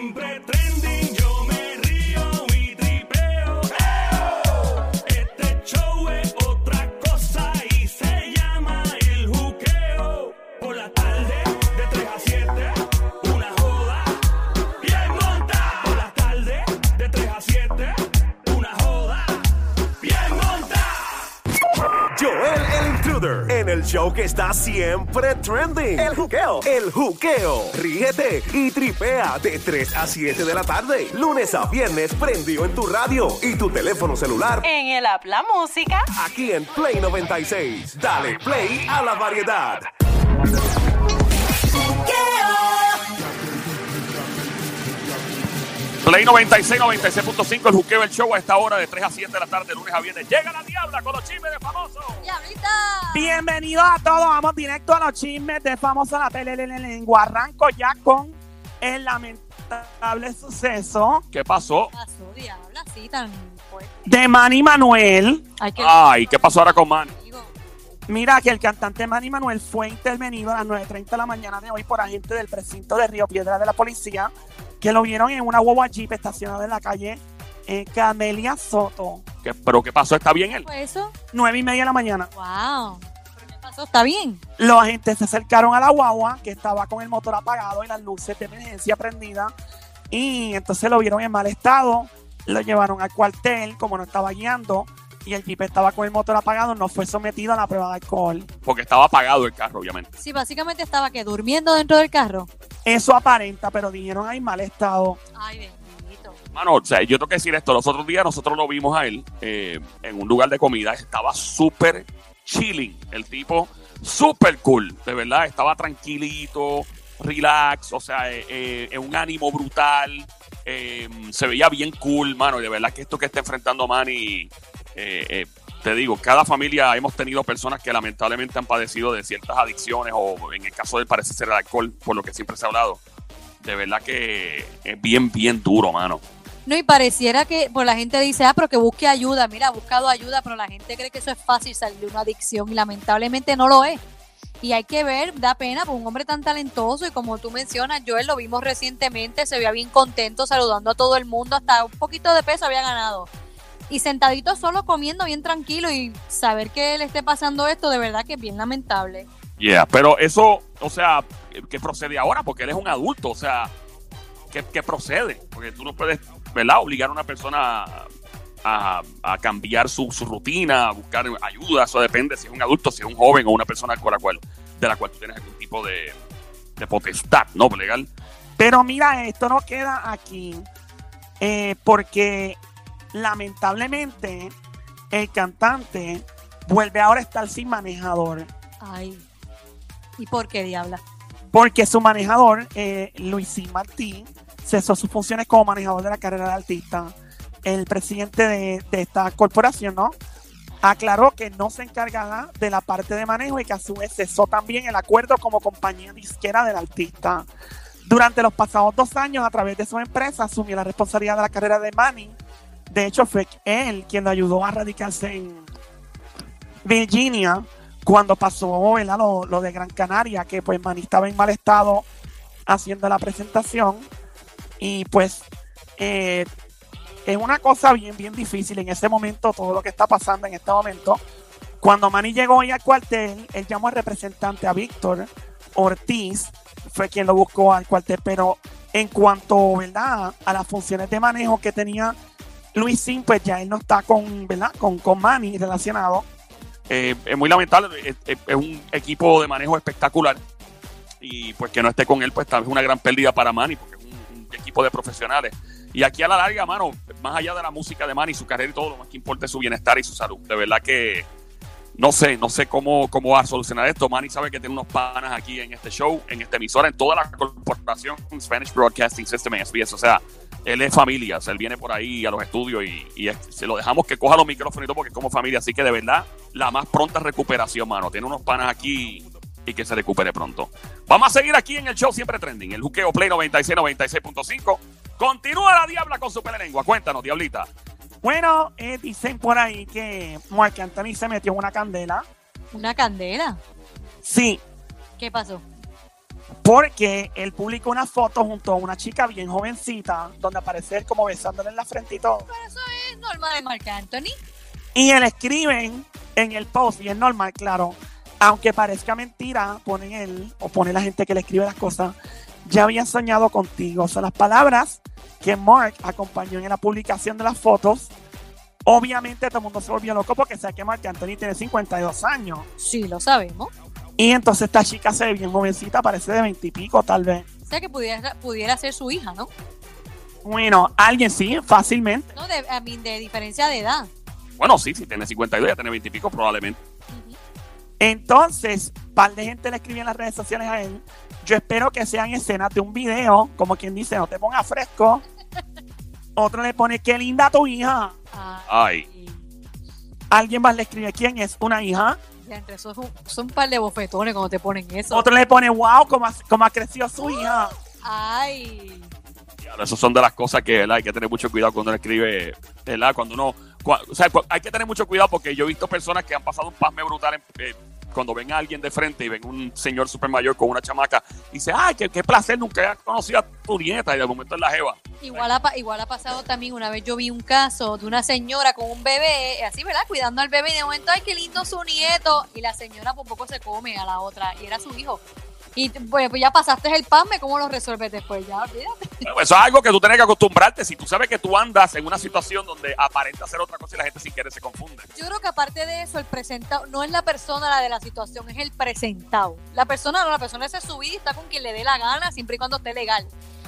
Siempre en el show que está siempre trending. El juqueo. El juqueo. Ríete y tripea de 3 a 7 de la tarde. Lunes a viernes prendido en tu radio y tu teléfono celular. En el app La Música. Aquí en Play 96. Dale play a la variedad. Play 96, 96.5, el juqueo, el show a esta hora de 3 a 7 de la tarde, lunes a viernes. Llega la diabla con los chismes de famosos. Bienvenidos a todos, vamos directo a los chismes de famosa la lengua. Arranco ya con el lamentable suceso ¿Qué pasó? Pasó, diabla, así tan fuerte. de Manny Manuel. Ay, ¿qué pasó ahora con Manny? Mira que el cantante Manny Manuel fue intervenido a las 9.30 de la mañana de hoy por agentes del precinto de Río Piedra de la policía que lo vieron en una guagua jeep estacionada en la calle eh, Camelia Soto. ¿Qué- ¿Pero qué pasó? ¿Está bien él? ¿fue eso? Nueve y media de la mañana. Wow. ¿Pero qué pasó? ¿Está bien? Los agentes se acercaron a la guagua que estaba con el motor apagado y las luces de emergencia prendidas. Y entonces lo vieron en mal estado. Lo llevaron al cuartel, como no estaba guiando. Y el jeep estaba con el motor apagado. No fue sometido a la prueba de alcohol. Porque estaba apagado el carro, obviamente. Sí, básicamente estaba que durmiendo dentro del carro. Eso aparenta, pero dijeron ahí mal estado. Ay, bendito. Mano, o sea, yo tengo que decir esto. Los otros días nosotros lo vimos a él eh, en un lugar de comida. Estaba súper chilling. El tipo, súper cool. De verdad, estaba tranquilito, relax. O sea, eh, eh, en un ánimo brutal. eh, se veía bien cool, mano. Y de verdad que esto que está enfrentando Manny, eh, eh, te digo, cada familia hemos tenido personas que lamentablemente han padecido de ciertas adicciones o en el caso de él parece ser el alcohol, por lo que siempre se ha hablado. De verdad que es bien, bien duro, mano. No, y pareciera que pues la gente dice, ah, pero que busque ayuda. Mira, ha buscado ayuda, pero la gente cree que eso es fácil salir de una adicción y lamentablemente no lo es. Y hay que ver, da pena por un hombre tan talentoso y como tú mencionas, Joel lo vimos recientemente, se veía bien contento, saludando a todo el mundo, hasta un poquito de peso había ganado. Y sentadito solo comiendo bien tranquilo y saber que le esté pasando esto, de verdad que es bien lamentable. Yeah, pero eso, o sea, ¿qué procede ahora? Porque él es un adulto, o sea, ¿qué, procede? Porque tú no puedes, ¿verdad? Obligar a una persona a, cambiar su, rutina, a buscar ayuda, eso depende si es un adulto, si es un joven o una persona con la cual, de la cual tú tienes algún tipo de, de potestad, ¿no? Legal. Pero mira, esto no queda aquí. eh, porque lamentablemente el cantante vuelve ahora a estar sin manejador. Ay. ¿Y por qué, diabla? Porque su manejador, eh, Luisín Martín, cesó sus funciones como manejador de la carrera de artista. El presidente de, de esta corporación, ¿no? Aclaró que no se encargará de la parte de manejo y que a su vez cesó también el acuerdo como compañía disquera del artista. Durante los pasados dos años, a través de su empresa, asumió la responsabilidad de la carrera de Manny. De hecho, fue él quien ayudó a radicarse en Virginia cuando pasó. Lo, de Gran Canaria, que pues estaba en mal estado haciendo la presentación. Y pues eh, es una cosa bien, bien difícil en ese momento, todo lo que está pasando en este momento. Cuando Manny llegó hoy al cuartel, él llamó al representante a Víctor Ortiz, fue quien lo buscó al cuartel, pero en cuanto ¿verdad? a las funciones de manejo que tenía Luisín, pues ya él no está con, ¿verdad? con, con Manny relacionado. Eh, es muy lamentable, es, un equipo de manejo espectacular y pues que no esté con él, pues tal vez una gran pérdida para Manny, porque es un, un equipo de profesionales. Y aquí a la larga, mano, más allá de la música de Manny, su carrera y todo, lo más que importa es su bienestar y su salud. De verdad que no sé, no sé cómo, cómo va a solucionar esto. Manny sabe que tiene unos panas aquí en este show, en esta emisora, en toda la corporación Spanish Broadcasting System en SBS. O sea, él es familia, o sea, él viene por ahí a los estudios y, y es- se lo dejamos que coja los micrófonos y todo porque es como familia. Así que de verdad, la más pronta recuperación, mano. Tiene unos panas aquí y que se recupere pronto. Vamos a seguir aquí en el show siempre trending, el Juqueo Play 96, 96.5. Continúa la diabla con su lengua. Cuéntanos, diablita. Bueno, eh, dicen por ahí que Marc Anthony se metió en una candela. Una candela. Sí, ¿Qué pasó? Porque él publicó una foto junto a una chica bien jovencita, donde aparece él como besándole en la frente y todo. Pero eso es normal de Marc Anthony. Y él escriben en el post, y es normal, claro, aunque parezca mentira, ponen él, o pone la gente que le escribe las cosas, ya había soñado contigo. Son las palabras que Mark acompañó en la publicación de las fotos. Obviamente todo el mundo se volvió loco porque sabe que Mark Anthony tiene 52 años. Sí, lo sabemos. Y entonces esta chica se ve bien jovencita, parece de 20 y pico tal vez. O sea que pudiera, pudiera ser su hija, ¿no? Bueno, alguien sí, fácilmente. No, de, a mí, de diferencia de edad. Bueno, sí, si tiene 52, ya tiene 20 y pico probablemente. Entonces, par de gente le escribió en las redes sociales a él. Yo espero que sean escenas de un video, como quien dice, no te pongas fresco. Otro le pone, qué linda tu hija. Ay. Alguien más le escribe, ¿quién es? Una hija. Ya, entre esos son, son un par de bofetones cuando te ponen eso. Otro le pone, wow, cómo ha, cómo ha crecido su hija. Ay. Claro, Esas son de las cosas que ¿verdad? hay que tener mucho cuidado cuando uno escribe, ¿verdad? Cuando uno, cua- o sea, hay que tener mucho cuidado porque yo he visto personas que han pasado un pasme brutal en- eh, cuando ven a alguien de frente y ven un señor super mayor con una chamaca dice, ay, qué, placer, nunca he conocido a tu nieta y de momento es la jeva. Igual ha, igual ha pasado también, una vez yo vi un caso de una señora con un bebé, así, ¿verdad? Cuidando al bebé y de momento, ay, qué lindo su nieto. Y la señora por poco se come a la otra y era su hijo. Y pues, pues ya pasaste el pasme, ¿cómo lo resuelves después? Ya, olvídate. Bueno, eso es algo que tú tienes que acostumbrarte. Si tú sabes que tú andas en una situación donde aparenta ser otra cosa y la gente sin querer se confunde. Yo creo que aparte de eso, el presentado no es la persona la de la situación, es el presentado. La persona no, la persona ese es su vida y está con quien le dé la gana, siempre y cuando esté legal.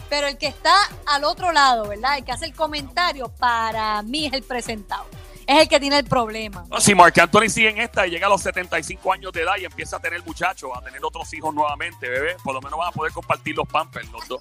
Pero el que está al otro lado, ¿verdad? El que hace el comentario, para mí es el presentado. Es el que tiene el problema. No, Si Marc Anthony sigue en esta y llega a los 75 años de edad y empieza a tener muchachos, a tener otros hijos nuevamente, bebé, por lo menos van a poder compartir los pampers, los dos.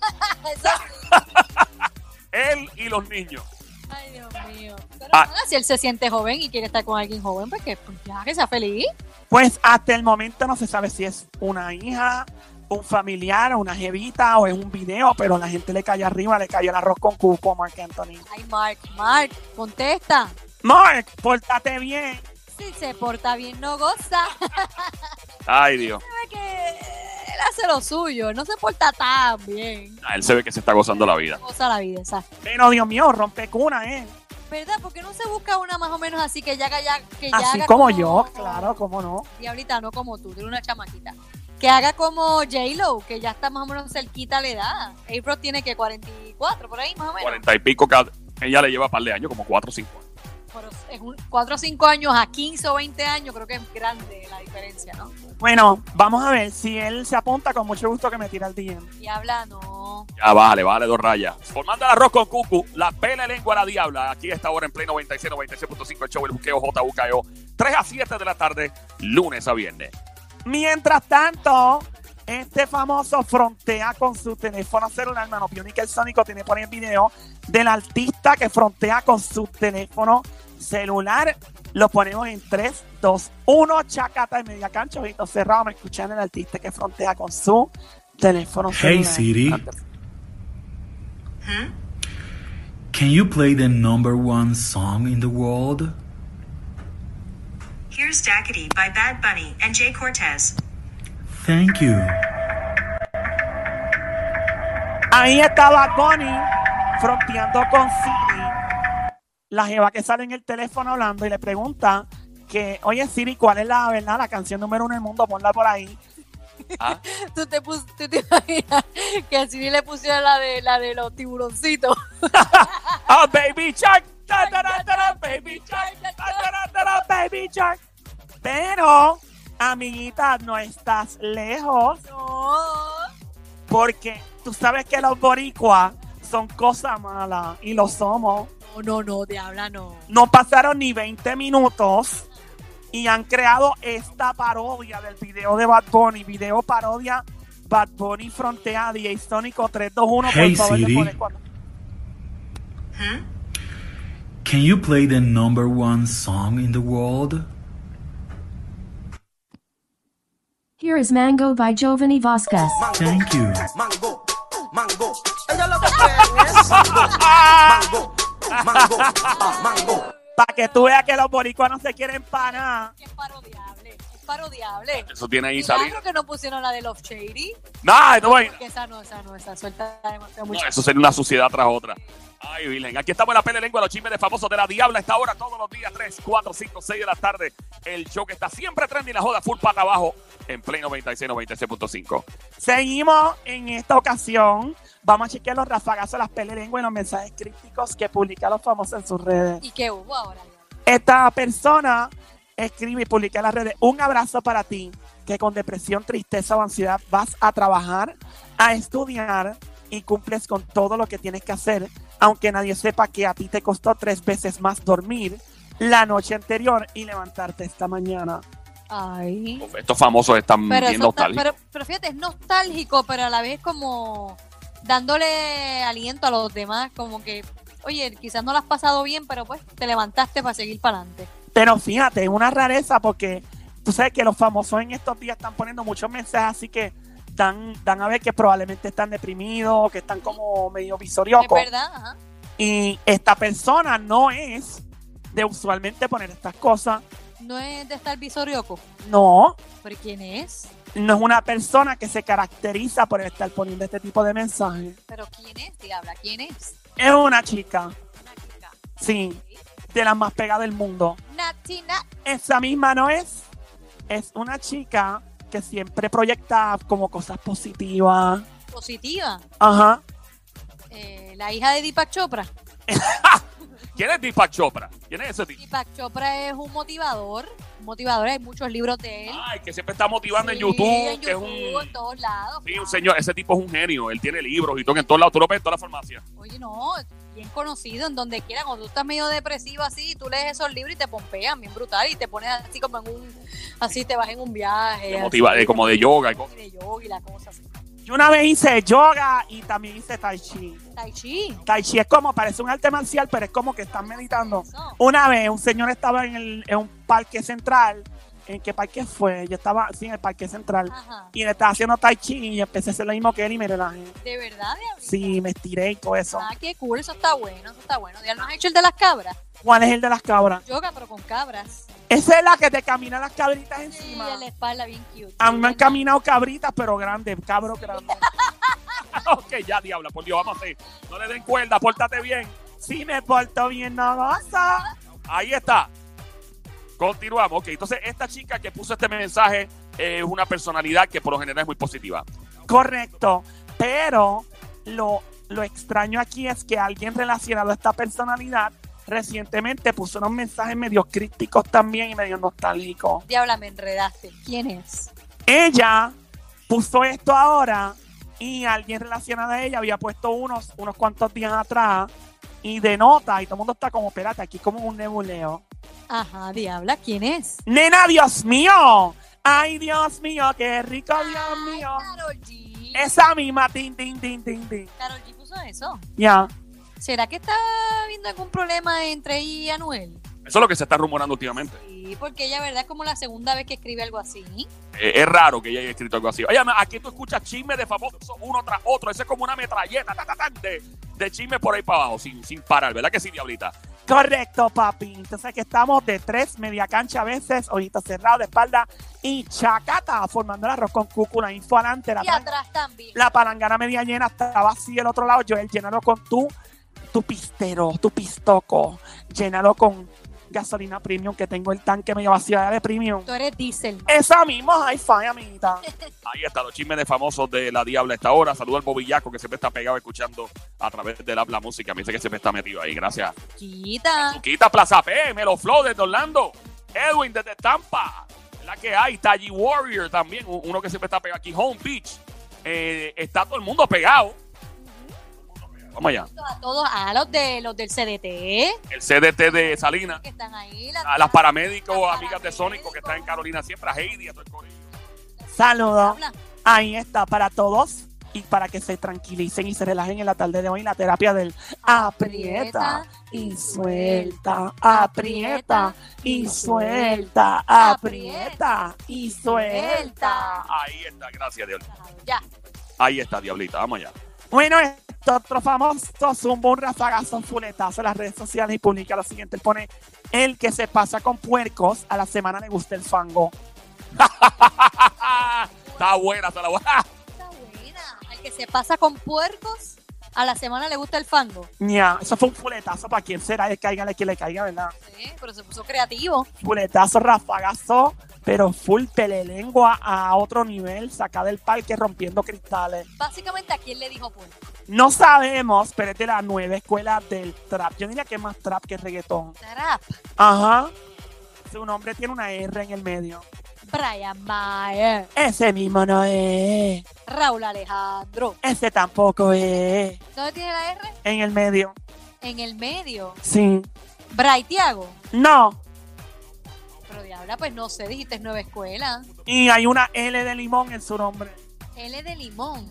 Eso Él y los niños. Ay, Dios mío. Pero Ah. nada, si él se siente joven y quiere estar con alguien joven, pues que pues ya que sea feliz. Pues hasta el momento no se sabe si es una hija, un familiar, una jevita o es un video, pero la gente le cae arriba, le cae el arroz con cupo a Mark Anthony. Ay, Mark, Mark, contesta. Mark, pórtate bien. Si se porta bien, no goza. Ay, Dios. Sabe que él hace lo suyo, no se porta tan bien. Ah, él se ve que se está gozando la vida. Goza la vida, exacto. Pero Dios mío, rompe cuna, ¿eh? ¿Verdad? Porque no se busca una más o menos así que ya haga ya. Que ya Así haga como yo, claro, cómo no. Diablita, no como tú, eres una chamaquita. Que haga como J-Lo, que ya está más o menos cerquita la edad. April tiene que 44, por ahí más o menos. 40 y pico, cada- ella le lleva un par de años, como 4 o 5 años. Pero es un 4 o 5 años a 15 o 20 años, creo que es grande la diferencia, ¿no? Bueno, vamos a ver si él se apunta con mucho gusto que me tira el DM. Diabla, no. Ya bájale, bájale dos rayas. Formando el arroz con cucu, la pele lengua a la diabla. Aquí a esta hora en pleno 96, 96.5 el show, el buqueo JUKEO. 3 a 7 de la tarde, lunes a viernes. Mientras tanto, este famoso frontea con su teléfono celular, mano. Que el Sónico tiene por ahí el video del artista que frontea con su teléfono celular. Lo ponemos en 3, 2, 1, chacata y media cancha, ojitos cerrados. Me escuchan el artista que frontea con su teléfono Hey celular. Siri, can you play the number one song in the world? Here's Dackety by Bad Bunny and Jay Cortez. Thank you. Ahí estaba Bunny fronteando con Siri. La jeva que sale en el teléfono hablando y le pregunta que, oye Siri, ¿cuál es la verdad? La canción número uno del mundo, ponla por ahí. Tú te, pus- tú te imaginas que a Siri le pusiera la de, la de los tiburoncitos. Oh, baby shark. Ta, ta, ta, ta, ta, baby shark. Ta, ta, ta, ta, ta, baby shark. Pero, amiguita, no estás lejos No. porque tú sabes que los boricuas son cosas malas y lo somos. No, no, no, diabla, no. No pasaron ni 20 minutos y han creado esta parodia del video de Bad Bunny. Video parodia Bad Bunny frontea a DJ Sónico 321. Hey, por favor, Siri. cuando- Can you play the number one song in the world? Here is Mango by Giovanni Vasquez. Thank you. Mango, mango. Ella lo que quiere es mango, mango, ah, mango. Para que tú veas que los boricuas no se quieren para nada. Qué parodiable. Parodiable. Eso tiene ahí salida. que no pusieron la de Love Shady. Nah, no. Que esa no, esa no, esa suelta demasiado No, mucho. eso sería una suciedad tras otra. Ay, Virgen. Aquí estamos en la pele lengua, los chismes de famosos de la Diabla. Esta hora, todos los días, 3, 4, 5, 6 de la tarde. El show que está siempre trending, la joda full pata abajo en Play 96, 96.5. Seguimos en esta ocasión. Vamos a chequear los rafagazos, las pelelenguas y los mensajes críticos que publican los famosos en sus redes. ¿Y qué hubo ahora? Esta persona escribe y publica en las redes un abrazo para ti, que con depresión, tristeza o ansiedad vas a trabajar, a estudiar y cumples con todo lo que tienes que hacer, aunque nadie sepa que a ti te costó tres veces más dormir la noche anterior y levantarte esta mañana. Ay. Estos famosos están Pero, bien nostálgicos. pero, pero fíjate, es nostálgico, pero a la vez como dándole aliento a los demás, como que, oye, quizás no lo has pasado bien, pero pues te levantaste para seguir para adelante. Pero fíjate, es una rareza porque tú sabes que los famosos en estos días están poniendo muchos mensajes, así que dan, dan a ver que probablemente están deprimidos, que están como medio Es visoriocos. verdad, ajá. Y esta persona no es de usualmente poner estas cosas. No es de estar visorioco. No, ¿Pero quién es? no es una persona que se caracteriza por estar poniendo este tipo de mensajes. ¿Pero quién es, diabla? ¿Quién es? Es una chica, Una chica. sí, de las más pegadas del mundo. Nati, na- Esa misma no es. Es una chica que siempre proyecta como cosas positivas. positiva. Ajá. Eh, la hija de Deepak Chopra. ¿Quién es Deepak Chopra? ¿Quién es ese tipo? Deepak Chopra es un motivador. Un motivador, hay muchos libros de él. Ay, que siempre está motivando en YouTube, en que es YouTube, un... en todos lados. Sí, un señor, ese tipo es un genio, él tiene libros y todo en todos lados, tú lo ves en toda la farmacia. Oye, no, bien conocido en donde quiera. Cuando tú estás medio depresivo así, tú lees esos libros y te pompean bien brutal y te pones así como en un, así te vas en un viaje. Así, motiva- de- como de yoga y cosas. de yoga y la cosa así. Yo una vez hice yoga y también hice tai chi. Tai Chi. Tai chi es como, parece un arte marcial, pero es como que están meditando. Eso. Una vez un señor estaba en, el, en un parque central. ¿En qué parque fue? Yo estaba sí, en el parque central. Ajá. Y le estaba haciendo tai chi y empecé a hacer lo mismo que él y me relajé. De verdad? Sí, me estiré y todo eso. Ah, qué cool, eso está bueno, eso está bueno. ¿Ya no has hecho el de las cabras? ¿Cuál es el de las cabras? Yoga, pero con cabras. Esa es la que te caminan las cabritas Sí, encima. en la espalda bien cute. A mí me han Sí, caminado cabritas, pero grandes, cabros grandes. ok, ya, diabla, por Dios, vamos a hacer. No le den cuerda, pórtate bien. Sí, me porto bien, no goza. Ahí está. Continuamos. Ok, entonces esta chica que puso este mensaje es una personalidad que por lo general es muy positiva. Correcto. Pero lo, lo extraño aquí es que alguien relacionado a esta personalidad recientemente puso unos mensajes medio críticos también y medio nostálgicos. Diabla, me enredaste. ¿Quién es? Ella puso esto ahora y alguien relacionado a ella había puesto unos, unos cuantos días atrás y de nota y todo el mundo está como, espérate, aquí como un nebuleo. Ajá, Diabla, ¿quién es? Nena, Dios mío. Ay, Dios mío, qué rico, Dios mío. Carol G. Esa misma, tin, tin, tin, tin, tin. Carol G puso eso. Ya. ¿Será que está habiendo algún problema entre ella y Anuel? Eso es lo que se está rumorando últimamente. Sí, porque ella, ¿verdad? Es como la segunda vez que escribe algo así. Eh, es raro que ella haya escrito algo así. Oye, aquí tú escuchas chismes de famosos uno tras otro. Eso es como una metralleta ta, ta, ta, de, de chismes por ahí para abajo, sin, sin parar, ¿verdad que sí, diablita? Correcto, papi. Entonces aquí estamos de tres, media cancha a veces, ojitos cerrados de espalda y chacata, formando el arroz con cúcula, info adelante, la, Y atrás también. la palangana media llena, está vacía el otro lado, Joel, llénalo con tu, tu pistero, tu pistoco, llénalo con gasolina premium, que tengo el tanque medio vacío de premium. Tú eres diésel. Esa misma hi-fi, amiguita. Ahí está, los chismes de famosos de la Diabla a esta hora. Saludo al bobillaco que siempre está pegado escuchando a través de la, la música. Me dice que siempre está metido ahí. Gracias. Quita. Suquita Plaza P, Melo Flow desde Orlando. Edwin desde Tampa. La que hay, Taji Warrior también, uno que siempre está pegado aquí. Home Beach. Eh, está todo el mundo pegado. Vamos allá. A todos, a los de los del CDT El CDT de Salinas. que están ahí. las- A las paramédicos, Las amigas de Sónico que están en Carolina siempre. A Heidi, a todo el corillo. Saludos. Ahí está para todos y para que se tranquilicen y se relajen en la tarde de hoy la terapia del aprieta y suelta, aprieta y suelta, aprieta y suelta. Ahí está, gracias, Dios. Ya. Ahí está, Diablita. Vamos allá. Bueno, otro famoso zumba un rafagazo fuletazo en las redes sociales y publica lo siguiente. Él pone el que se pasa con puercos a la semana le gusta el fango. Está buena, se la voy a... Está buena. Al que se pasa con puercos, a la semana le gusta el fango. Ña, eso fue un fuletazo para quien será, el caiga, el que le caiga, ¿verdad? Sí, pero se puso creativo. Fuletazo, rafagazo, pero full pelelengua a otro nivel, saca del parque rompiendo cristales. Básicamente, ¿a quién le dijo puerco? No sabemos, pero es de la nueva escuela del trap. Yo diría que es más trap que reggaetón. Trap. Ajá. Su nombre tiene una R en el medio. Brian Mayer. Ese mismo no es. Raúl Alejandro. Ese tampoco es. ¿Dónde tiene la R? En el medio. En el medio. Sí. Bray Tiago. No. Pero diabla, pues no sé, dijiste nueva escuela. Y hay una L de limón en su nombre. L de limón.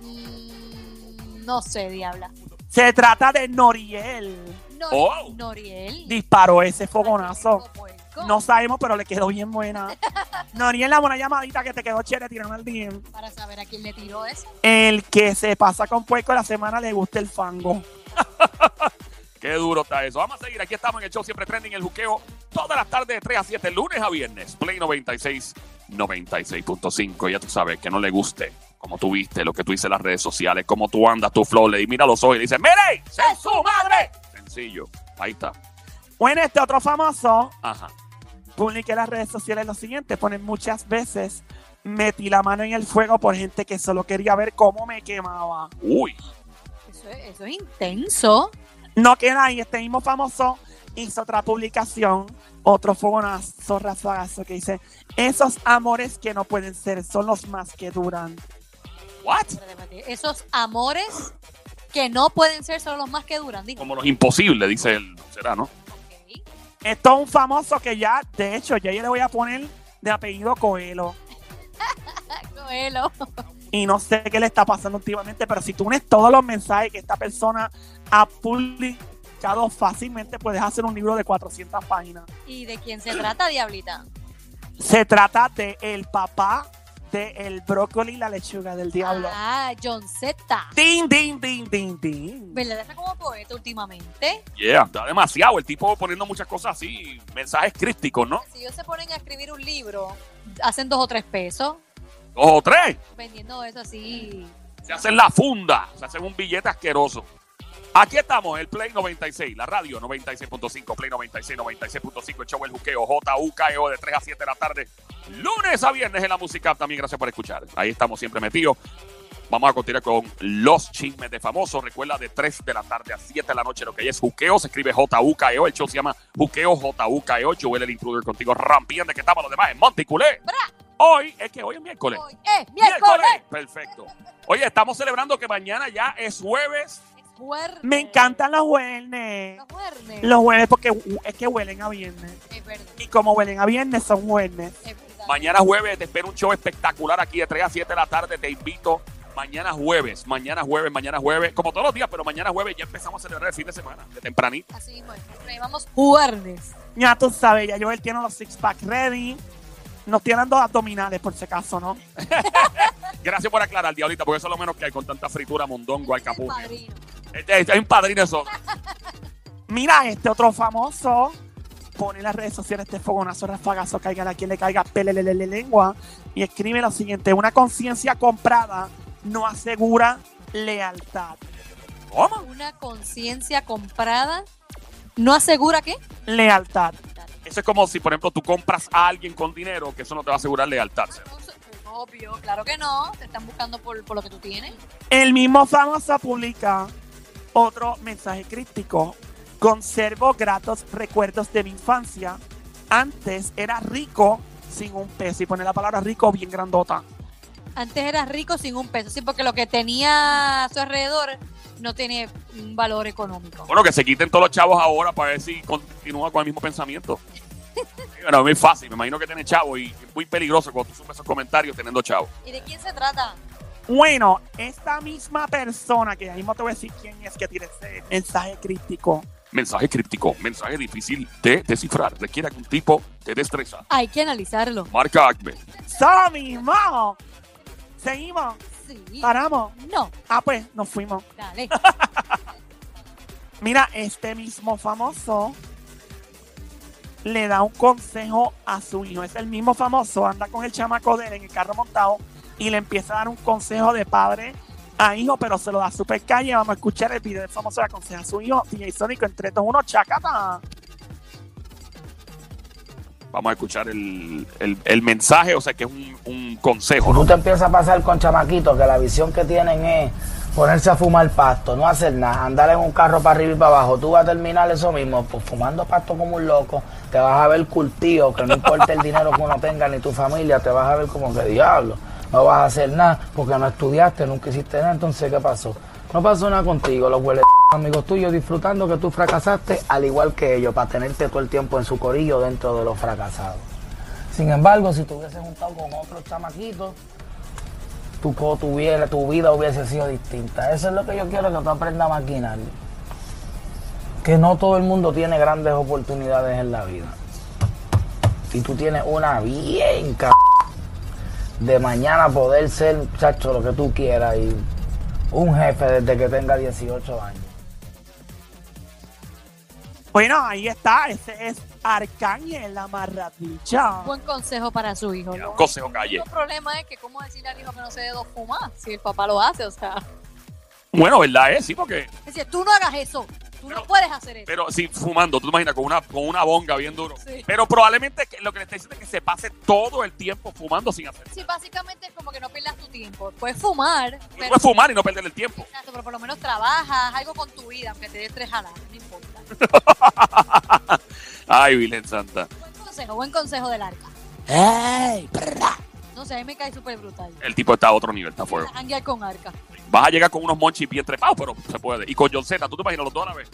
Mm, no sé, diabla. Se trata de Noriel. Nor- Oh. Noriel. Disparó ese fogonazo. No sabemos, pero le quedó bien buena. Noriel, la buena llamadita que te quedó chévere tirando al DM. Para saber a quién le tiró eso. El que se pasa con puerco la semana le gusta el fango. Qué duro está eso. Vamos a seguir. Aquí estamos en el show Siempre Trending, el juqueo. Todas las tardes de 3 a 7, lunes a viernes. Play 96, 96.5. Ya tú sabes que no le guste, como tú viste, lo que tú dices en las redes sociales, cómo tú andas, tu flow. Le mira a los ojos y le dices, ¡Mire! ¡Es su madre! Sencillo. Ahí está. Bueno, este otro famoso Ajá. publiqué en las redes sociales lo siguiente. Ponen muchas veces, metí la mano en el fuego por gente que solo quería ver cómo me quemaba. Uy. Eso es, eso es intenso. No queda ahí, este mismo famoso hizo otra publicación, otro fogonazo, rafagazo, que dice, esos amores que no pueden ser son los más que duran. ¿What? Esos amores que no pueden ser solo los más que duran. Digo. Como los imposibles, dice él. ¿Será, no? Ok. Esto es un famoso que ya, de hecho, ya yo le voy a poner de apellido Coelho. Coelho. Y no sé qué le está pasando últimamente, pero si tú unes todos los mensajes que esta persona ha publicado fácilmente, puedes hacer un libro de 400 páginas. ¿Y de quién se trata, Diablita? Se trata de el papá de el brócoli y la lechuga del diablo. Ah, John Z. Ding, ding, ding, ding, ding. ¿Verdad? Está como poeta últimamente. Yeah, está demasiado. El tipo poniendo muchas cosas así, mensajes crípticos, ¿no? Si ellos se ponen a escribir un libro, hacen dos o tres pesos Dos o tres. vendiendo eso así. Se hacen la funda, se hacen un billete asqueroso. Aquí estamos, el Play 96, la radio 96.5, Play 96, 96.5, el show El Juqueo, JUKEO de 3 a 7 de la tarde, lunes a viernes en la música. También gracias por escuchar. Ahí estamos siempre metidos. Vamos a continuar con los chismes de famosos. Recuerda de 3 de la tarde a 7 de la noche lo que es Juqueo. Se escribe JUKEO. El show se llama Juqueo JUKEO. Joel el intruder contigo. Rampiende que estamos los demás en Monticulé. Hoy es que hoy es miércoles. Hoy es miércoles. Perfecto. Oye, estamos celebrando que mañana ya es jueves. Es jueves. Me encantan los jueves. Los jueves. Los jueves porque es que huelen a viernes. Es verdad. Y como huelen a viernes, son jueves. Es verdad. Mañana jueves te espero un show espectacular aquí de 3 a 7 de la tarde. Te invito. Mañana jueves, mañana jueves, mañana jueves, como todos los días, pero mañana jueves ya empezamos a celebrar el fin de semana, de tempranito. Así mismo llamamos jueves. Ya tú sabes, ya Joel tiene los six pack ready. Nos tienen dos abdominales, por si acaso, ¿no? Gracias por aclarar, Diablita, porque eso es lo menos que hay con tanta fritura, mondongo, alcapuz. Padrino. Este, este es un padrino eso. Mira, este otro famoso pone en las redes sociales este fogonazo, rafagazo, caiga a quien le caiga, pelelelele lengua, y escribe lo siguiente: Una conciencia comprada no asegura lealtad. ¿Cómo? Una conciencia comprada no asegura qué? Lealtad. Eso es como si, por ejemplo, tú compras a alguien con dinero, que eso no te va a asegurar lealtad. Obvio, claro que no. Te están buscando por, por lo que tú tienes. El mismo famoso publica otro mensaje crítico. Conservo gratos recuerdos de mi infancia. Antes era rico sin un peso. Y pone la palabra rico bien grandota. Antes eras rico sin un peso, sí, porque lo que tenía a su alrededor no tiene un valor económico. Bueno, que se quiten todos los chavos ahora para ver si continúa con el mismo pensamiento. Bueno, es muy fácil. Me imagino que tiene chavos y es muy peligroso cuando tú subes esos comentarios teniendo chavos. ¿Y de quién se trata? Bueno, esta misma persona, que ya mismo te voy a decir quién es que tiene ese mensaje crítico. Mensaje críptico, mensaje difícil de descifrar. Requiere algún tipo de destreza. Hay que analizarlo. Marca Acme. ¡Eso mismo! Seguimos, Sí. paramos. No, Ah, pues nos fuimos. dale. Mira, este mismo famoso le da un consejo a su hijo. Es el mismo famoso, anda con el chamaco de él en el carro montado y le empieza a dar un consejo de padre a hijo, pero se lo da super calle. Vamos a escuchar el video del famoso que aconseja a su hijo, DJ Sónico, entre todos unos chacata. Vamos a escuchar el, el- el mensaje, o sea, que es un, un consejo, Tú ¿no? te empiezas a pasar con chamaquitos que la visión que tienen es ponerse a fumar pasto, no hacer nada, andar en un carro para arriba y para abajo. Tú vas a terminar eso mismo, pues fumando pasto como un loco, te vas a ver curtido, que no importa el dinero que uno tenga ni tu familia, te vas a ver como que diablo. No vas a hacer nada porque no estudiaste, nunca hiciste nada, entonces ¿qué pasó? No pasó nada contigo, los huele amigos tuyos disfrutando que tú fracasaste al igual que ellos, para tenerte todo el tiempo en su corillo dentro de los fracasados. Sin embargo, si te hubieses juntado con otros chamaquitos, tu, vida, tu vida hubiese sido distinta. Eso es lo que yo quiero que tú aprendas a maquinar. Que no todo el mundo tiene grandes oportunidades en la vida. Y tú tienes una bien c de mañana poder ser, chacho, lo que tú quieras y un jefe desde que tenga 18 años. Bueno, ahí está, ese es Arcángel, la marradicha. Buen consejo para su hijo. Un consejo calle. problema es que cómo decirle al hijo que no se debe fumar si el papá lo hace, o sea, Bueno, ¿verdad? Es, sí, porque. es decir, tú no hagas eso, tú no puedes hacer eso. Pero sí, fumando, tú te imaginas, con una, con una bonga bien duro. Sí. Pero probablemente que lo que le está diciendo es que se pase todo el tiempo fumando sin hacer. Sí, básicamente es como que no pierdas tu tiempo. Puedes fumar, pero, puedes fumar y no perder el tiempo. Exacto, pero por lo menos trabajas, algo con tu vida, aunque te dé tres jaladas, no importa. Ay, Virgen Santa. Buen consejo, buen consejo del arca. ¡Ey! No sé, a mí me cae súper brutal. El tipo está a otro nivel, está fuego. Janguear con arca. Vas a llegar con unos monchis bien trepados, pero se puede. Y con John Z, ¿tú te imaginas los dos a la vez?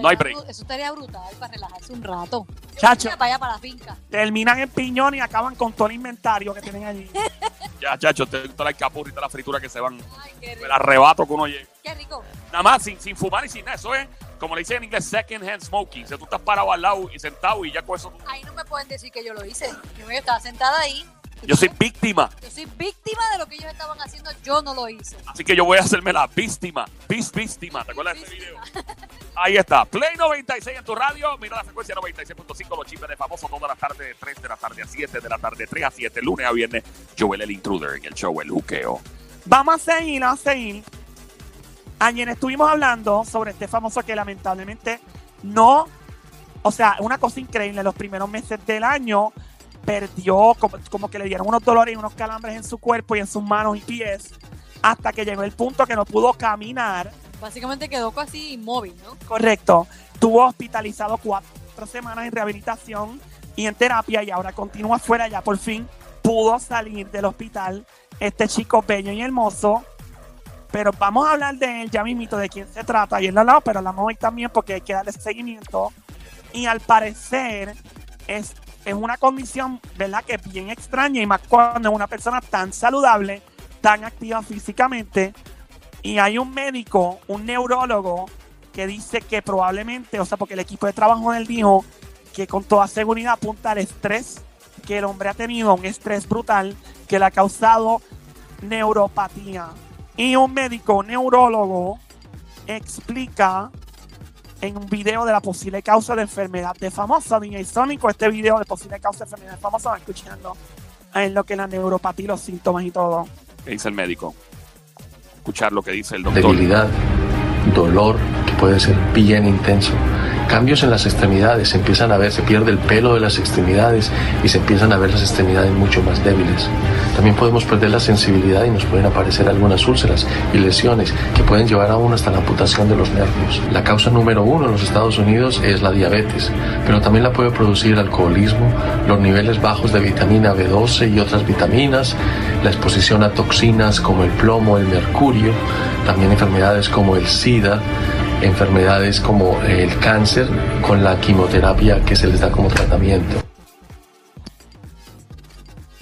No hay break. Eso estaría brutal para relajarse un rato. Chacho, Vaya para la finca. terminan en piñón y acaban con todo el inventario que tienen allí. Ya, chacho, te toda la capurra y toda la fritura que se van. Ay, qué rico. arrebato que uno llega. Qué rico. Nada más, sin, sin fumar y sin nada. Eso es, como le dicen en inglés, second hand smoking. O sea, tú estás parado al lado y sentado y ya con eso. tú- Ahí no me pueden decir que yo lo hice. Yo estaba sentada ahí. Yo soy víctima. Yo soy víctima de lo que ellos estaban haciendo. Yo no lo hice. Así que yo voy a hacerme la víctima. Bis víctima. ¿Te acuerdas de ese video? Ahí está. Play 96 en tu radio. Mira la frecuencia 96.5. Los chismes de famoso toda la tarde de 3 de la tarde a 7 de la tarde, 3 a 7, lunes a viernes. Joel el Intruder en el show El Juqueo. Vamos a seguir, vamos a seguir. Ayer estuvimos hablando sobre este famoso que lamentablemente no, o sea, una cosa increíble, los primeros meses del año perdió, como, como que le dieron unos dolores y unos calambres en su cuerpo y en sus manos y pies, hasta que llegó el punto que no pudo caminar. Básicamente quedó casi inmóvil, ¿no? Correcto. Estuvo hospitalizado cuatro semanas en rehabilitación y en terapia y ahora continúa fuera. Ya por fin pudo salir del hospital este chico bello y hermoso. Pero vamos a hablar de él ya mismito, de quién se trata. Y él lo ha hablado, pero hablamos hoy también porque hay que darle seguimiento. Y al parecer es, es una condición, ¿verdad? Que es bien extraña y más cuando es una persona tan saludable, tan activa físicamente. Y hay un médico, un neurólogo, que dice que probablemente, o sea, porque el equipo de trabajo de él dijo que con toda seguridad apunta al estrés que el hombre ha tenido, un estrés brutal que le ha causado neuropatía. Y un médico neurólogo explica en un video de la posible causa de enfermedad de famoso DJ Sónico, este video de posible causa de enfermedad de famoso, van escuchando en lo que es la neuropatía, los síntomas y todo. ¿Qué dice el médico? Escuchar lo que dice el doctor. debilidad, dolor que puede ser bien intenso, cambios en las extremidades, se empiezan a ver, se pierde el pelo de las extremidades y se empiezan a ver las extremidades mucho más débiles. También podemos perder la sensibilidad y nos pueden aparecer algunas úlceras y lesiones que pueden llevar a uno hasta la amputación de los nervios. La causa número uno en los Estados Unidos es la diabetes, pero también la puede producir el alcoholismo, los niveles bajos de vitamina B12 y otras vitaminas, la exposición a toxinas como el plomo, el mercurio, también enfermedades como el SIDA, enfermedades como el cáncer con la quimioterapia que se les da como tratamiento.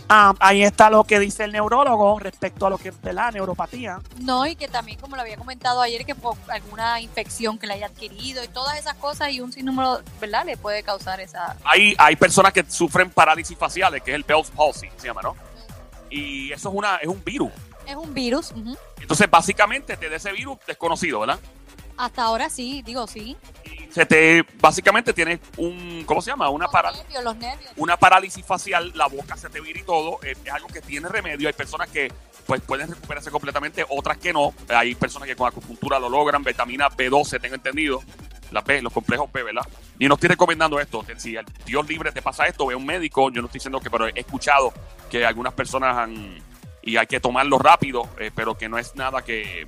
Ah, ahí está lo que dice el neurólogo respecto a lo que es de la neuropatía. No, y que también, como lo había comentado ayer, que por alguna infección que le haya adquirido y todas esas cosas y un sinnúmero, ¿verdad? Le puede causar esa... Hay, hay personas que sufren parálisis faciales, que es el Bell's palsy, se llama, ¿no? Y eso es, una, es un virus. Es un virus. ujú. Entonces, básicamente, te da ese virus desconocido, ¿verdad? Hasta ahora sí, digo sí. Se te, básicamente tienes un, ¿cómo se llama? Una Los para, nervios, los nervios. una parálisis facial, la boca se te vira y todo, es algo que tiene remedio. Hay personas que pues pueden recuperarse completamente, otras que no. Hay personas que con acupuntura lo logran, vitamina B12, tengo entendido, la B, los complejos B, ¿verdad? Y no estoy recomendando esto. Si al Dios libre te pasa esto, ve a un médico. Yo no estoy diciendo que, pero he escuchado que algunas personas han, y hay que tomarlo rápido, eh, pero que no es nada que,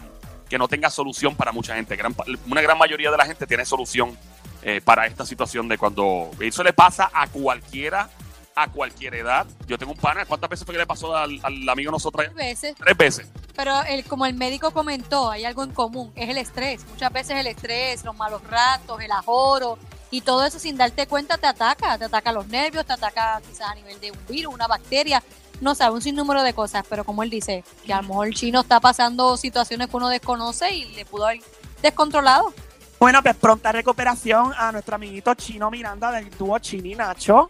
que no tenga solución para mucha gente. Gran una gran mayoría de la gente tiene solución eh, para esta situación de cuando eso le pasa a cualquiera, a cualquier edad. Yo tengo un pana, ¿cuántas veces fue que le pasó al, al amigo nosotros? Tres veces. Tres veces. Pero el, como el médico comentó, hay algo en común, es el estrés. Muchas veces el estrés, los malos ratos, el ajoro y todo eso sin darte cuenta te ataca. Te ataca los nervios, te ataca quizás a nivel de un virus, una bacteria, no sabe, un sinnúmero de cosas. Pero como él dice, que a lo mejor el chino está pasando situaciones que uno desconoce y le pudo haber descontrolado. Bueno, pues pronta recuperación a nuestro amiguito Chino Miranda del dúo Chini Nacho.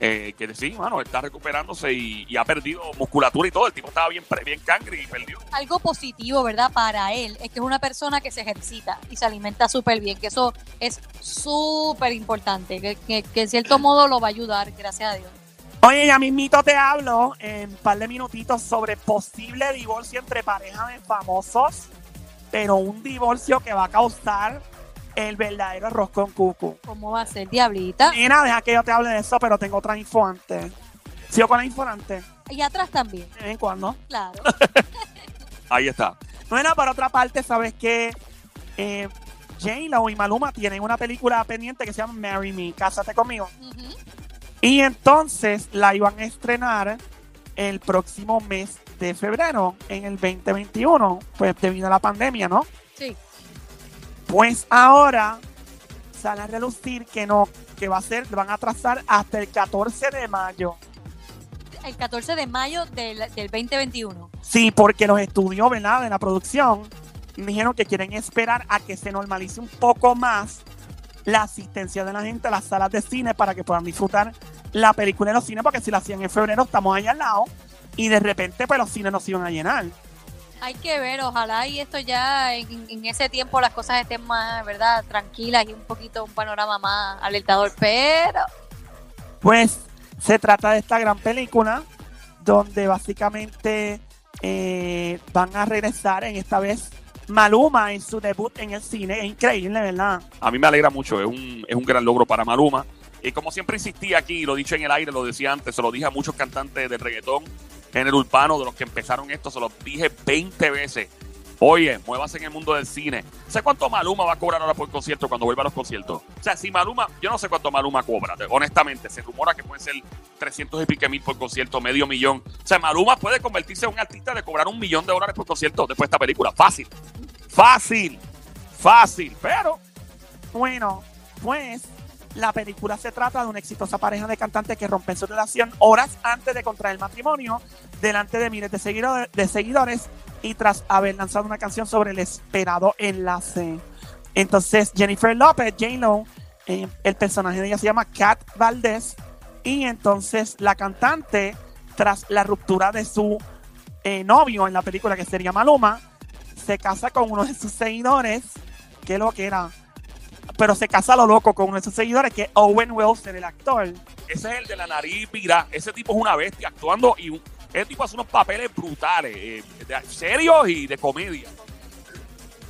Eh, que sí, mano, está recuperándose y, y ha perdido musculatura y todo. El tipo estaba bien, bien cangre y perdió. Algo positivo, ¿verdad? Para él es que es una persona que se ejercita y se alimenta súper bien, que eso es súper importante, que, que, que en cierto modo lo va a ayudar, gracias a Dios. Oye, ya mismito te hablo en un par de minutitos sobre posible divorcio entre parejas de famosos, pero un divorcio que va a causar el verdadero arroz con cucu. ¿Cómo va a ser, diablita? Mira, deja que yo te hable de eso, pero tengo otra info antes. ¿Sigo con la info antes? Y atrás también, De vez en cuando. claro. Ahí está. Bueno, por otra parte, sabes que eh, J-Lo y Maluma tienen una película pendiente que se llama Marry Me, Cásate conmigo. Y entonces la iban a estrenar el próximo mes de febrero, en el 2021, pues debido a la pandemia, ¿no? Sí. Pues ahora sale a relucir que no, que va a ser, van a atrasar hasta el 14 de mayo. El 14 de mayo del, del 2021. Sí, porque los estudios, ¿verdad? De la producción dijeron que quieren esperar a que se normalice un poco más la asistencia de la gente a las salas de cine para que puedan disfrutar la película en los cines, porque si la hacían en febrero estamos allá al lado y de repente pues los cines no se iban a llenar. Hay que ver, ojalá y esto ya en, en ese tiempo las cosas estén más, ¿verdad? Tranquilas y un poquito un panorama más alertador. Pero Pues se trata de esta gran película donde básicamente eh, van a regresar en esta vez Maluma en su debut en el cine. Es increíble, ¿verdad? A mí me alegra mucho, es un, es un gran logro para Maluma. Y como siempre insistí aquí, lo dicho en el aire, lo decía antes, se lo dije a muchos cantantes de reggaetón, género urbano, de los que empezaron esto, se los dije 20 veces. Oye, muévase en el mundo del cine. ¿Sé cuánto Maluma va a cobrar ahora por concierto cuando vuelva a los conciertos? O sea, si Maluma, yo no sé cuánto Maluma cobra, te- honestamente, se rumora que puede ser 300 y pique mil por concierto, medio millón. O sea, Maluma puede convertirse en un artista de cobrar un millón de dólares por concierto después de esta película. Fácil. Fácil. Fácil. Pero Bueno, pues la película se trata de una exitosa pareja de cantantes que rompen su relación horas antes de contraer matrimonio, delante de miles de seguidores, de seguidores y tras haber lanzado una canción sobre el esperado enlace. Entonces, Jennifer López, J-Lo, eh, el personaje de ella se llama Kat Valdez, y entonces la cantante, tras la ruptura de su eh, novio en la película que sería Maluma, se casa con uno de sus seguidores, que lo que era, pero se casa lo loco con uno de sus seguidores, que es Owen Wilson, el actor. Ese es el de la nariz pira. Ese tipo es una bestia actuando y ese tipo hace unos papeles brutales, eh, serios y de comedia.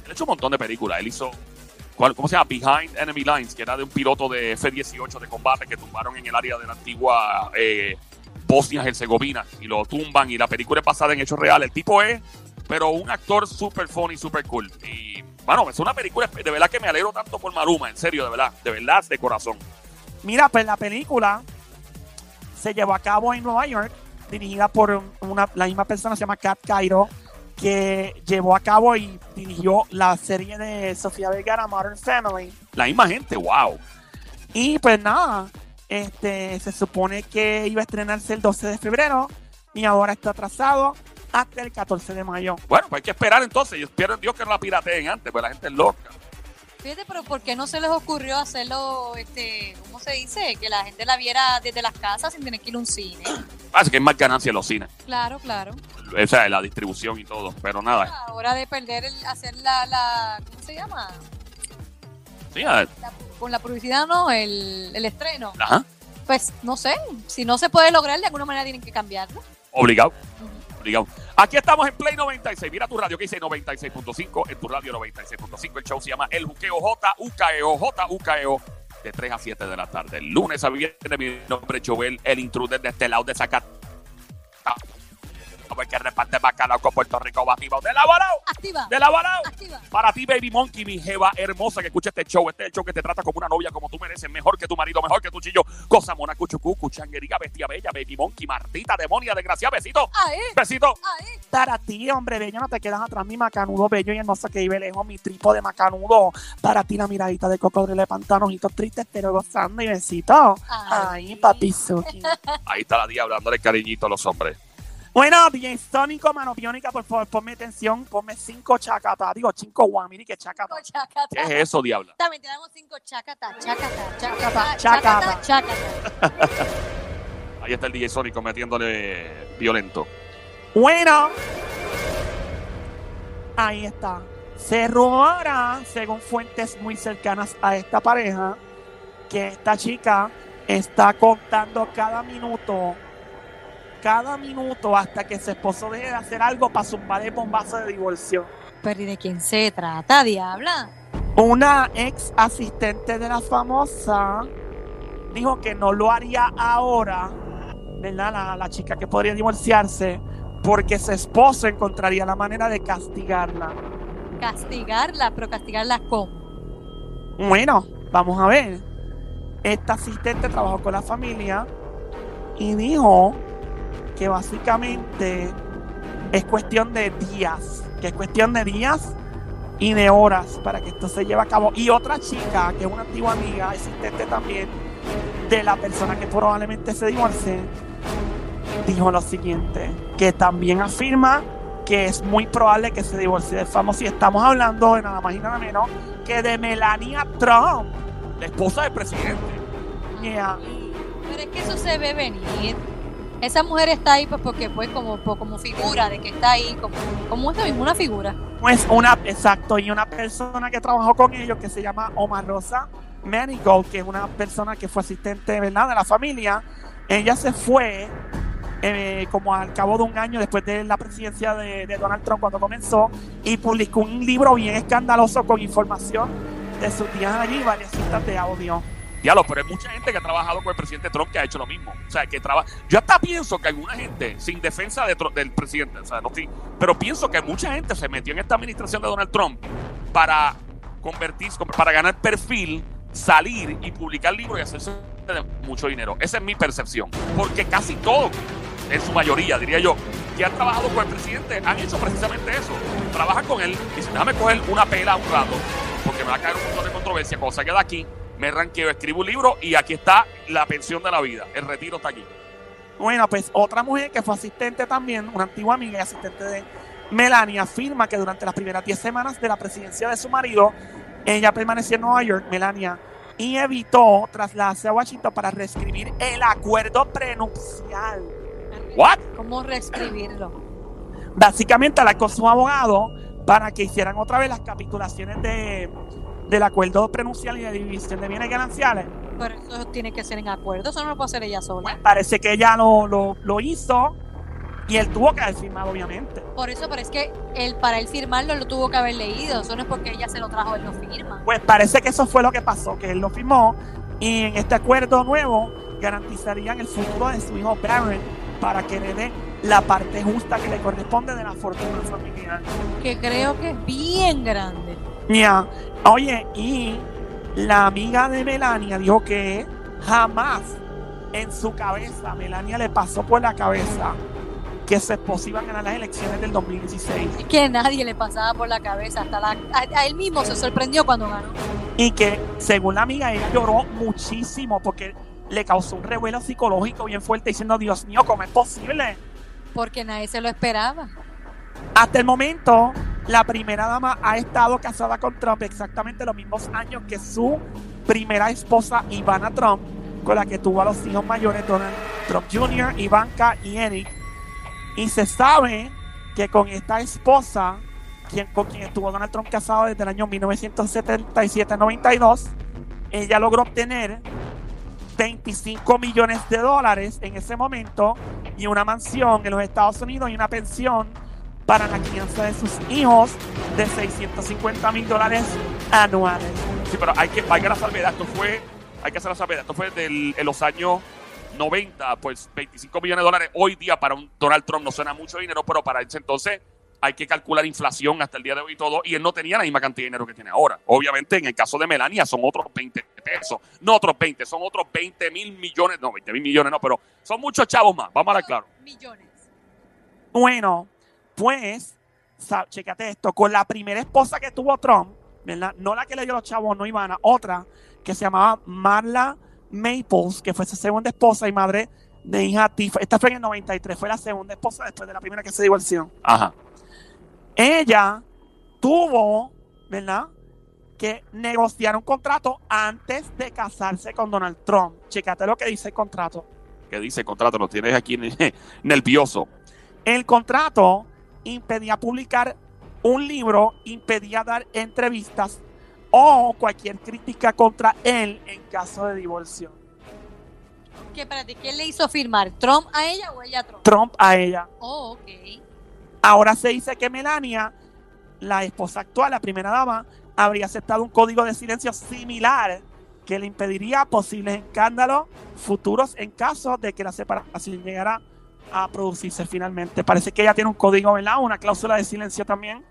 Él ha hecho un montón de películas. Él hizo, ¿cuál- ¿cómo se llama? Behind Enemy Lines, que era de un piloto de F-18 de combate que tumbaron en el área de la antigua eh, Bosnia-Herzegovina y lo tumban y la película es basada en hechos reales. El tipo es, pero un actor super funny, super cool. Y, bueno, es una película de verdad que me alegro tanto por Maluma, en serio, de verdad, de verdad, de corazón. Mira, pues la película se llevó a cabo en Nueva York, dirigida por una, la misma persona, se llama Kat Cairo, que llevó a cabo y dirigió la serie de Sofía Vergara, Modern Family. La misma gente, wow. Y pues nada, este, se supone que iba a estrenarse el 12 de febrero y ahora está atrasado hasta el 14 de mayo. Bueno, pues hay que esperar entonces. Yo espero en Dios que no la pirateen antes, pues la gente es loca. fíjate, pero ¿por qué no se les ocurrió hacerlo, este, ¿cómo se dice? Que la gente la viera desde las casas sin tener que ir a un cine. Así que es más ganancia en los cines. Claro, claro. O sea, la distribución y todo. Pero nada. Ahora de perder, el, hacer la, la, ¿cómo se llama? Sí, a- La- con la publicidad no, el, el estreno. ajá, Pues no sé, si no se puede lograr, de alguna manera tienen que cambiarlo. obligado. Obligado. Aquí estamos en Play 96. Mira tu radio que dice 96.5. En tu radio 96.5. El show se llama El Juqueo J-U-K-E-O. J-U-K-E-O. De 3 a 7 de la tarde. El lunes a viernes. Mi nombre es Joel, el intruder de este lado de Zacatecas. Como el que reparte bacalao con Puerto Rico. Batibao de Labarao. Activa. De Labarao. Activa. Para ti, Baby Monkey, mi jeva hermosa que escucha este show. Este es el show que te trata como una novia, como tú mereces. Mejor que tu marido, mejor que tu chillo. Cosa mona, cuchucú, cuchanguería, bestia bella, Baby Monkey, Martita, demonia, desgraciada. Besito. Ahí, Besito. ahí. Para ti, hombre bello, no te quedas atrás, mi macanudo bello y hermoso que vive lejos, mi tripo de macanudo. Para ti, la miradita de cocodrilo de pantanojitos tristes, pero gozando y besito. Ay, papi Suki. Ahí está la diabla dándole cariñito a los hombres. Bueno, DJ Sónico, mano biónica, por favor, ponme atención, ponme cinco chacatas, digo cinco guamiri, que chacata. Cinco chacata. ¿Qué es eso, diabla? También te damos cinco chacata, chacata, chacata, Chacata. chacata, chacata. Ahí está el DJ Sónico metiéndole violento. Bueno, ahí está. Se rumora, según fuentes muy cercanas a esta pareja, que esta chica está contando cada minuto, cada minuto hasta que su esposo deje de hacer algo para zumbar el bombazo de divorcio. Pero ¿y de quién se trata, diabla? Una ex asistente de la famosa dijo que no lo haría ahora, ¿verdad? La, la chica que podría divorciarse, porque su esposo encontraría la manera de castigarla. Castigarla, pero castigarla cómo. Bueno, vamos a ver. Esta asistente trabajó con la familia y dijo que básicamente es cuestión de días, que es cuestión de días y de horas para que esto se lleve a cabo. Y otra chica, que es una antigua amiga, asistente también de la persona que probablemente se divorcie, dijo lo siguiente, que también afirma que es muy probable que se divorcie del famoso. Y estamos hablando de nada más y nada menos que de Melania Trump. La esposa del presidente. Yeah. Pero es que eso se ve venir. Esa mujer está ahí pues porque pues como, como figura de que está ahí, como, como eso mismo, una figura. Pues una, exacto, y una persona que trabajó con ellos que se llama Omar Rosa Manigault, que es una persona que fue asistente, de la familia. Ella se fue eh, como al cabo de un año después de la presidencia de, Donald Trump cuando comenzó y publicó un libro bien escandaloso con información de sus días allí varias cintas de audio. Pero hay mucha gente que ha trabajado con el presidente Trump que ha hecho lo mismo. O sea, que trabaja. Yo hasta pienso que alguna gente, sin defensa del presidente, o sea, no estoy- pero pienso que mucha gente se metió en esta administración de Donald Trump para convertirse, para ganar perfil, salir y publicar libros y hacerse mucho dinero. Esa es mi percepción. Porque casi todos, en su mayoría, diría yo, que han trabajado con el presidente, han hecho precisamente eso. Trabajan con él y dicen, déjame coger una pela un rato, porque me va a caer un montón de controversia. Cuando salga de aquí, me ranqueo, escribo un libro y aquí está la pensión de la vida. El retiro está aquí. Bueno, pues otra mujer que fue asistente también, una antigua amiga y asistente de Melania, afirma que durante las primeras 10 semanas de la presidencia de su marido, ella permaneció en Nueva York, Melania, y evitó trasladarse a Washington para reescribir el acuerdo prenupcial. ¿What? ¿Cómo reescribirlo? Básicamente la con su abogado para que hicieran otra vez las capitulaciones de, del acuerdo prenupcial y de división de bienes gananciales. Pero eso tiene que ser en acuerdo, eso no lo puede hacer ella sola. Parece que ella lo, lo, lo hizo y él tuvo que haber firmado, obviamente. Por eso, pero es que él, para él firmarlo, lo tuvo que haber leído. Eso no es porque ella se lo trajo, él lo firma. Pues parece que eso fue lo que pasó, que él lo firmó y en este acuerdo nuevo garantizarían el futuro de su hijo Barron para que le dé la parte justa que le corresponde de la fortuna familiar. Que creo que es bien grande. Ya, oye, y la amiga de Melania dijo que jamás en su cabeza, Melania le pasó por la cabeza que su esposo iba a ganar las elecciones del 2016 Es que nadie le pasaba por la cabeza. Hasta la, a, a él mismo se sorprendió cuando ganó. y que según la amiga ella lloró muchísimo porque le causó un revuelo psicológico bien fuerte diciendo Dios mío cómo es posible Porque nadie se lo esperaba. hasta el momento la primera dama ha estado casada con Trump exactamente los mismos años que su primera esposa Ivana Trump con la que tuvo a los hijos mayores Donald Trump Jr., Ivanka y Eric y se sabe que con esta esposa con quien estuvo Donald Trump casado desde el año 1977-92, ella logró obtener 25 millones de dólares en ese momento y una mansión en los Estados Unidos y una pensión para la crianza de sus hijos de 650 mil dólares anuales. Sí, pero hay que, hay que la salvedad. Esto fue, hay que hacer la salvedad. Esto fue del, en los años 90, pues 25 millones de dólares hoy día para un Donald Trump no suena mucho dinero, pero para ese entonces hay que calcular inflación hasta el día de hoy y todo, y él no tenía la misma cantidad de dinero que tiene ahora. Obviamente, en el caso de Melania son otros 20 pesos, no otros 20, son otros 20 mil millones, no, 20 mil millones no, pero son muchos chavos más, vamos a hablar claro. Millones. Bueno, pues, sa- chécate esto, con la primera esposa que tuvo Trump, ¿verdad? No la que le dio los chavos, no Ivana, otra que se llamaba Marla Maples, que fue su segunda esposa y madre de hija Tifa. Esta fue en el 93, fue la segunda esposa después de la primera que se divorció. Ajá. Ella tuvo, ¿verdad? Que negociar un contrato antes de casarse con Donald Trump. Chécate lo que dice el contrato. Que dice el contrato, lo tienes aquí nervioso. El contrato impedía publicar un libro, impedía dar entrevistas o cualquier crítica contra él en caso de divorcio. ¿Qué, espérate, ¿quién le hizo firmar? ¿Trump a ella o ella a Trump? Trump a ella. Oh, ok. Ahora se dice que Melania, la esposa actual, la primera dama, habría aceptado un código de silencio similar que le impediría posibles escándalos futuros en caso de que la separación llegara a producirse finalmente. Parece que ella tiene un código, ¿verdad? Una cláusula de silencio también.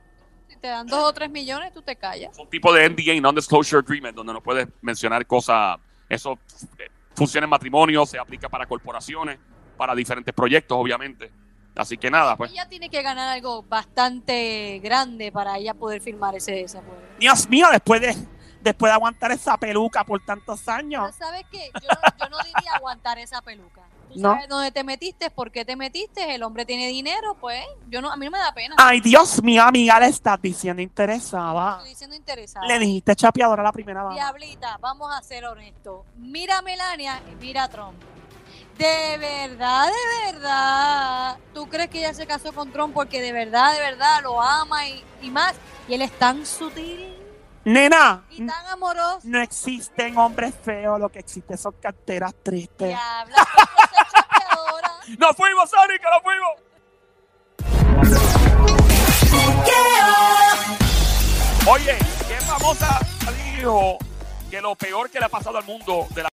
Si te dan dos o tres millones, tú te callas. Un tipo de NDA, Non-Disclosure Agreement, donde no puedes mencionar cosas, eso eh, funciona en matrimonio, se aplica para corporaciones, para diferentes proyectos, obviamente. Así que nada, pues. Ella tiene que ganar algo bastante grande para ella poder firmar ese, acuerdo. Dios mío, después de, después de aguantar esa peluca por tantos Pero años. ¿Sabes qué? Yo, no- yo no diría aguantar esa peluca. Tú No. sabes dónde te metiste, por qué te metiste, el hombre tiene dinero, pues yo no, a mí no me da pena. Ay, Dios mío, amiga, le estás diciendo interesada. Estoy diciendo interesada. Le dijiste chapeadora la primera dama. Diablita, vamos a ser honestos. Mira a Melania y mira a Trump. De verdad, de verdad. ¿Tú crees que ella se casó con Trump porque de verdad, de verdad lo ama y, y más? Y él es tan sutil Nena, y tan amoroso. no existen hombres feos, lo que existe son carteras tristes. ¡Nos fuimos, Sónica! ¡Nos fuimos! Oye, qué famosa dijo que lo peor que le ha pasado al mundo de la